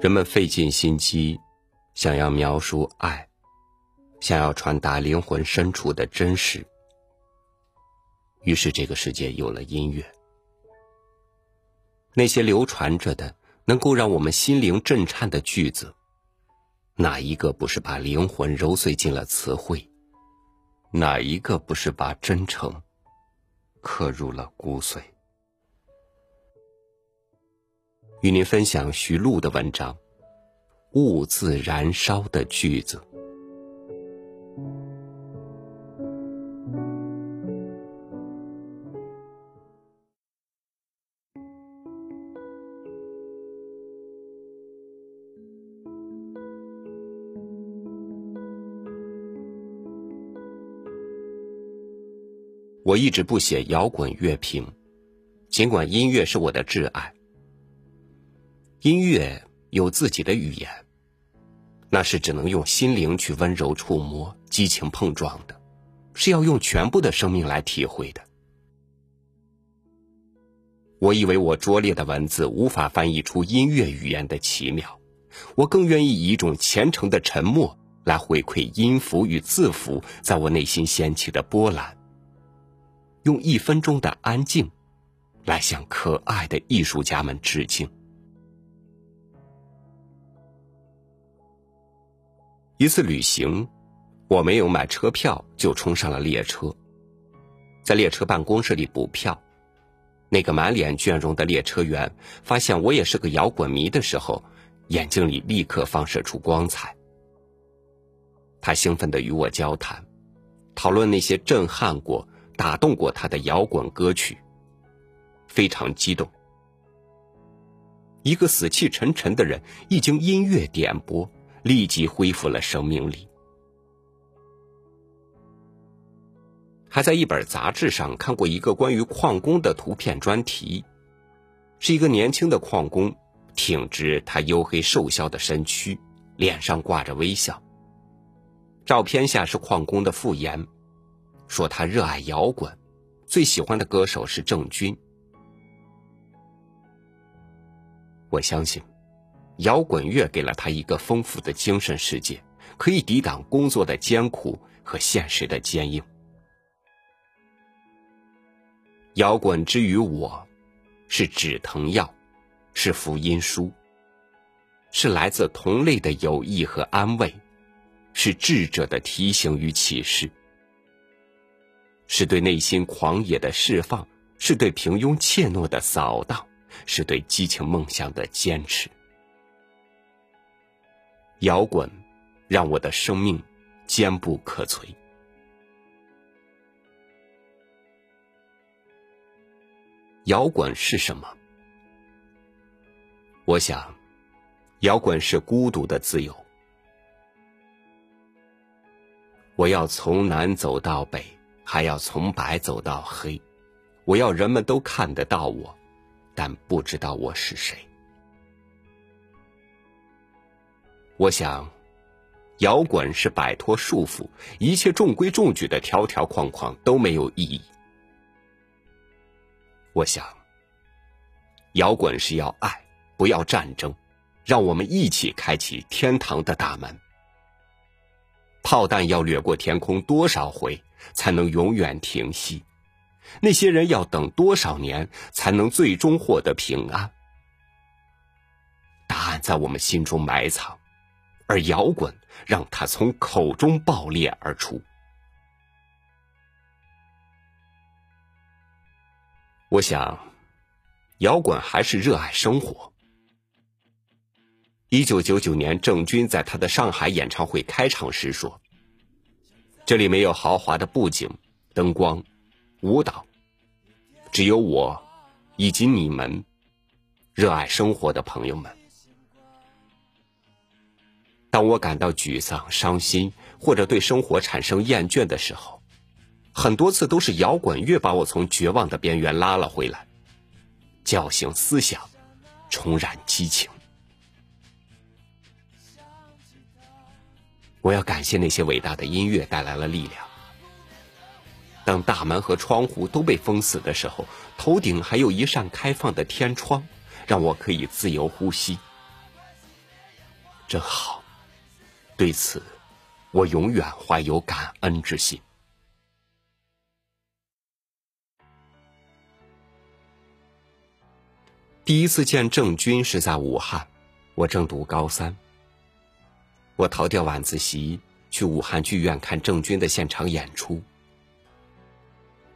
人们费尽心机，想要描述爱，想要传达灵魂深处的真实。于是，这个世界有了音乐。那些流传着的、能够让我们心灵震颤的句子，哪一个不是把灵魂揉碎进了词汇？哪一个不是把真诚刻入了骨髓？与您分享徐璐的文章《兀自燃烧的句子》。我一直不写摇滚乐评，尽管音乐是我的挚爱。音乐有自己的语言，那是只能用心灵去温柔触摸、激情碰撞的，是要用全部的生命来体会的。我以为我拙劣的文字无法翻译出音乐语言的奇妙，我更愿意以一种虔诚的沉默来回馈音符与字符在我内心掀起的波澜，用一分钟的安静，来向可爱的艺术家们致敬。一次旅行，我没有买车票就冲上了列车，在列车办公室里补票。那个满脸倦容的列车员发现我也是个摇滚迷的时候，眼睛里立刻放射出光彩。他兴奋的与我交谈，讨论那些震撼过、打动过他的摇滚歌曲，非常激动。一个死气沉沉的人，一经音乐点拨。立即恢复了生命力。还在一本杂志上看过一个关于矿工的图片专题，是一个年轻的矿工，挺直他黝黑瘦削的身躯，脸上挂着微笑。照片下是矿工的复言，说他热爱摇滚，最喜欢的歌手是郑钧。我相信。摇滚乐给了他一个丰富的精神世界，可以抵挡工作的艰苦和现实的坚硬。摇滚之于我，是止疼药，是福音书，是来自同类的友谊和安慰，是智者的提醒与启示，是对内心狂野的释放，是对平庸怯懦的扫荡，是对激情梦想的坚持。摇滚让我的生命坚不可摧。摇滚是什么？我想，摇滚是孤独的自由。我要从南走到北，还要从白走到黑。我要人们都看得到我，但不知道我是谁。我想，摇滚是摆脱束缚，一切中规中矩的条条框框都没有意义。我想，摇滚是要爱，不要战争，让我们一起开启天堂的大门。炮弹要掠过天空多少回才能永远停息？那些人要等多少年才能最终获得平安？答案在我们心中埋藏。而摇滚让它从口中爆裂而出。我想，摇滚还是热爱生活。一九九九年，郑钧在他的上海演唱会开场时说：“这里没有豪华的布景、灯光、舞蹈，只有我以及你们，热爱生活的朋友们。”当我感到沮丧、伤心，或者对生活产生厌倦的时候，很多次都是摇滚乐把我从绝望的边缘拉了回来，叫醒思想，重燃激情。我要感谢那些伟大的音乐带来了力量，当大门和窗户都被封死的时候，头顶还有一扇开放的天窗，让我可以自由呼吸。真好，对此，我永远怀有感恩之心。第一次见郑钧是在武汉，我正读高三。我逃掉晚自习，去武汉剧院看郑钧的现场演出。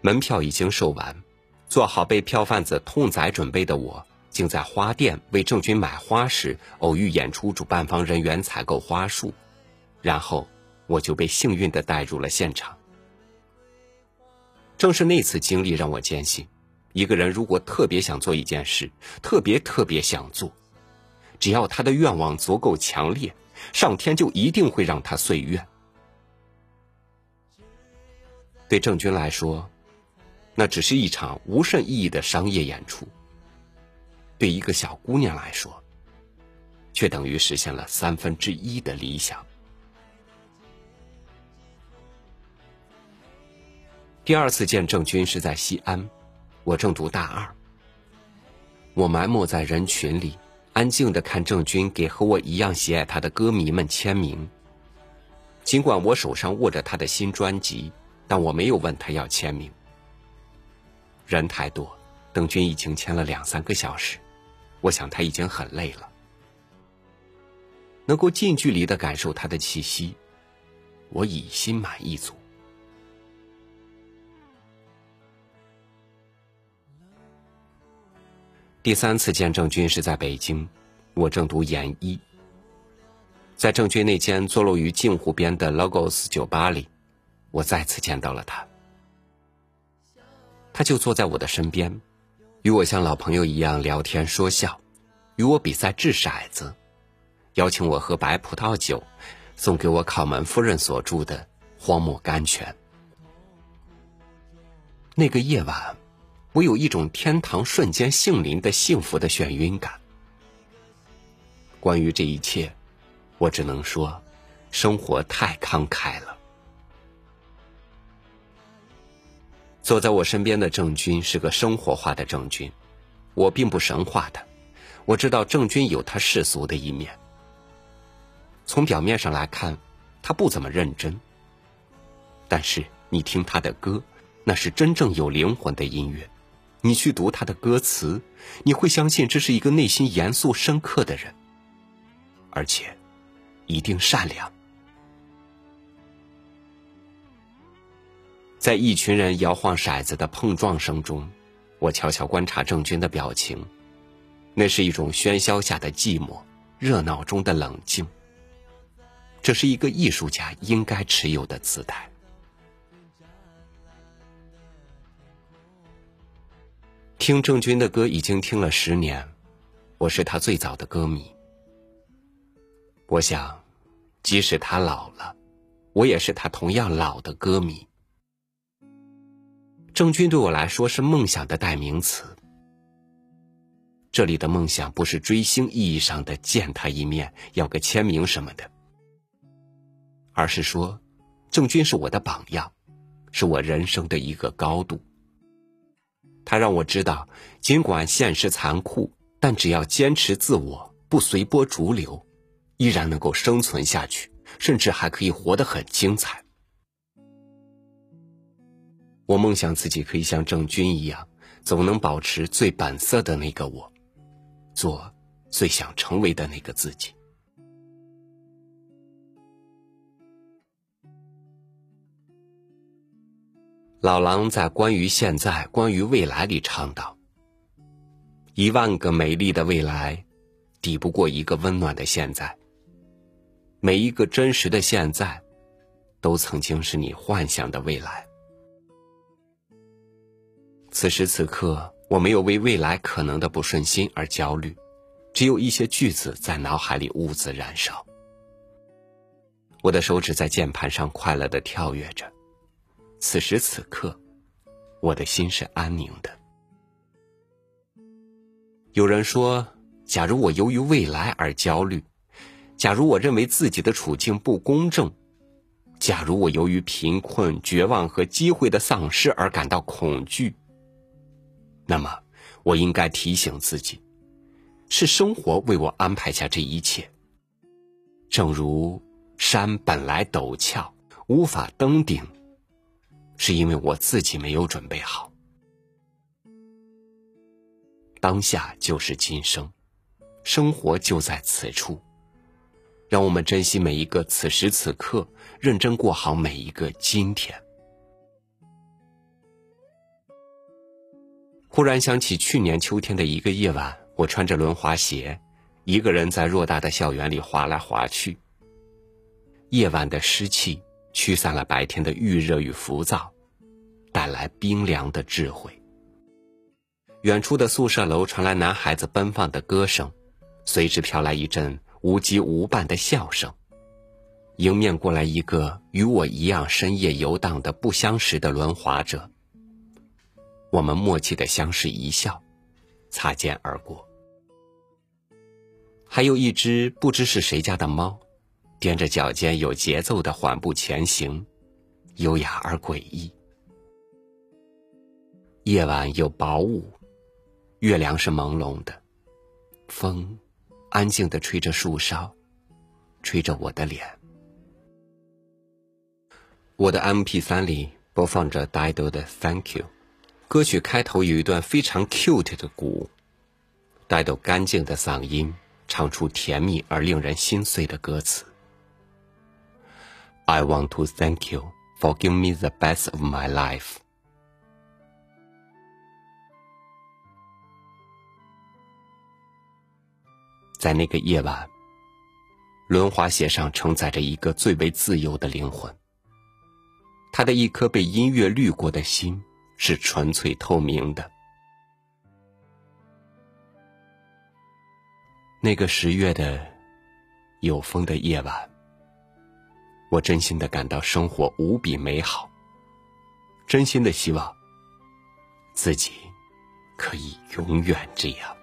门票已经售完，做好被票贩子痛宰准备的我，竟在花店为郑钧买花时，偶遇演出主办方人员采购花束，然后我就被幸运的带入了现场。正是那次经历让我坚信。一个人如果特别想做一件事，特别特别想做，只要他的愿望足够强烈，上天就一定会让他遂愿。对郑钧来说，那只是一场无甚意义的商业演出；对一个小姑娘来说，却等于实现了三分之一的理想。第二次见郑钧是在西安。我正读大二，我埋没在人群里，安静的看郑钧给和我一样喜爱他的歌迷们签名。尽管我手上握着他的新专辑，但我没有问他要签名。人太多，邓军已经签了两三个小时，我想他已经很累了。能够近距离的感受他的气息，我已心满意足。第三次见郑钧是在北京，我正读研一。在郑钧那间坐落于镜湖边的 Logos 酒吧里，我再次见到了他。他就坐在我的身边，与我像老朋友一样聊天说笑，与我比赛掷骰子，邀请我喝白葡萄酒，送给我考门夫人所著的《荒漠甘泉》。那个夜晚。我有一种天堂瞬间杏临的幸福的眩晕感。关于这一切，我只能说，生活太慷慨了。坐在我身边的郑钧是个生活化的郑钧，我并不神化他。我知道郑钧有他世俗的一面。从表面上来看，他不怎么认真。但是你听他的歌，那是真正有灵魂的音乐。你去读他的歌词，你会相信这是一个内心严肃深刻的人，而且一定善良。在一群人摇晃骰子的碰撞声中，我悄悄观察郑钧的表情，那是一种喧嚣下的寂寞，热闹中的冷静。这是一个艺术家应该持有的姿态。听郑钧的歌已经听了十年，我是他最早的歌迷。我想，即使他老了，我也是他同样老的歌迷。郑钧对我来说是梦想的代名词。这里的梦想不是追星意义上的见他一面、要个签名什么的，而是说，郑钧是我的榜样，是我人生的一个高度。他让我知道，尽管现实残酷，但只要坚持自我，不随波逐流，依然能够生存下去，甚至还可以活得很精彩。我梦想自己可以像郑钧一样，总能保持最本色的那个我，做最想成为的那个自己。老狼在《关于现在，关于未来》里唱道：“一万个美丽的未来，抵不过一个温暖的现在。每一个真实的现在，都曾经是你幻想的未来。此时此刻，我没有为未来可能的不顺心而焦虑，只有一些句子在脑海里兀自燃烧。我的手指在键盘上快乐的跳跃着。”此时此刻，我的心是安宁的。有人说，假如我由于未来而焦虑，假如我认为自己的处境不公正，假如我由于贫困、绝望和机会的丧失而感到恐惧，那么我应该提醒自己，是生活为我安排下这一切。正如山本来陡峭，无法登顶，是因为我自己没有准备好。当下就是今生，生活就在此处。让我们珍惜每一个此时此刻，认真过好每一个今天。忽然想起去年秋天的一个夜晚，我穿着轮滑鞋，一个人在偌大的校园里滑来滑去。夜晚的湿气驱散了白天的预热与浮躁，带来冰凉的智慧。远处的宿舍楼传来男孩子奔放的歌声，随之飘来一阵。无羁无伴的笑声，迎面过来一个与我一样深夜游荡的不相识的轮滑者。我们默契的相视一笑，擦肩而过。还有一只不知是谁家的猫，踮着脚尖有节奏的缓步前行，优雅而诡异。夜晚有薄雾，月亮是朦胧的，风。安静的吹着树梢，吹着我的脸。我的 M P 三里播放着 Dido 的 Thank You，歌曲开头有一段非常 cute 的鼓，Dido 干净的嗓音唱出甜蜜而令人心碎的歌词。I want to thank you for giving me the best of my life。在那个夜晚，轮滑鞋上承载着一个最为自由的灵魂。他的一颗被音乐滤过的心是纯粹透明的。那个十月的有风的夜晚，我真心的感到生活无比美好，真心的希望自己可以永远这样。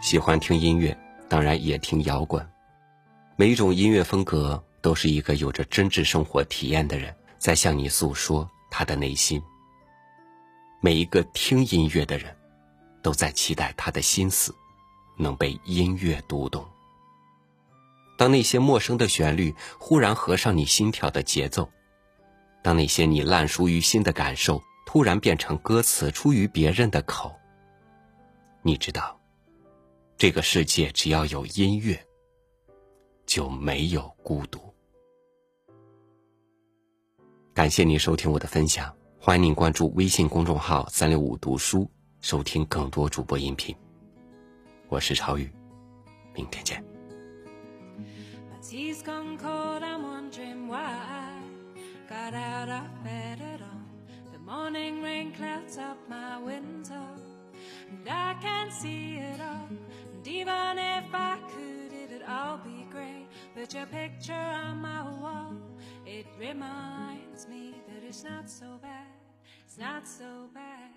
喜欢听音乐，当然也听摇滚。每一种音乐风格都是一个有着真挚生活体验的人在向你诉说他的内心。每一个听音乐的人，都在期待他的心思能被音乐读懂。当那些陌生的旋律忽然合上你心跳的节奏，当那些你烂熟于心的感受突然变成歌词出于别人的口，你知道。这个世界只要有音乐，就没有孤独。感谢您收听我的分享，欢迎您关注微信公众号“三六五读书”，收听更多主播音频。我是超宇，明天见。And even if I could, it'd all be great. But your picture on my wall, it reminds me that it's not so bad. It's not so bad.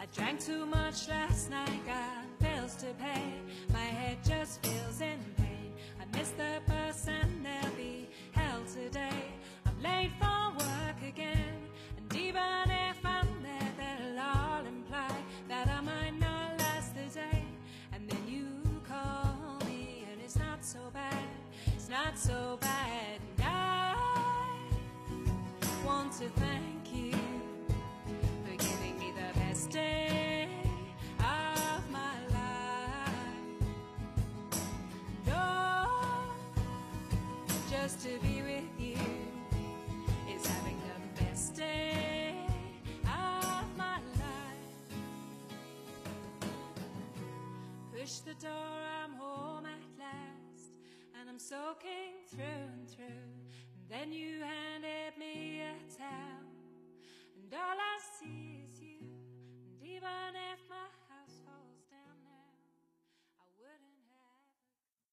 I drank too much last night, got bills to pay. My head just feels in pain. I miss the person they'll be held today. So bad. And I want to thank you for giving me the best day of my life. No, just to be with you is having the best day of my life. Push the door, I'm soaking through and through. And then you handed me a towel, and all I see is you. And even if my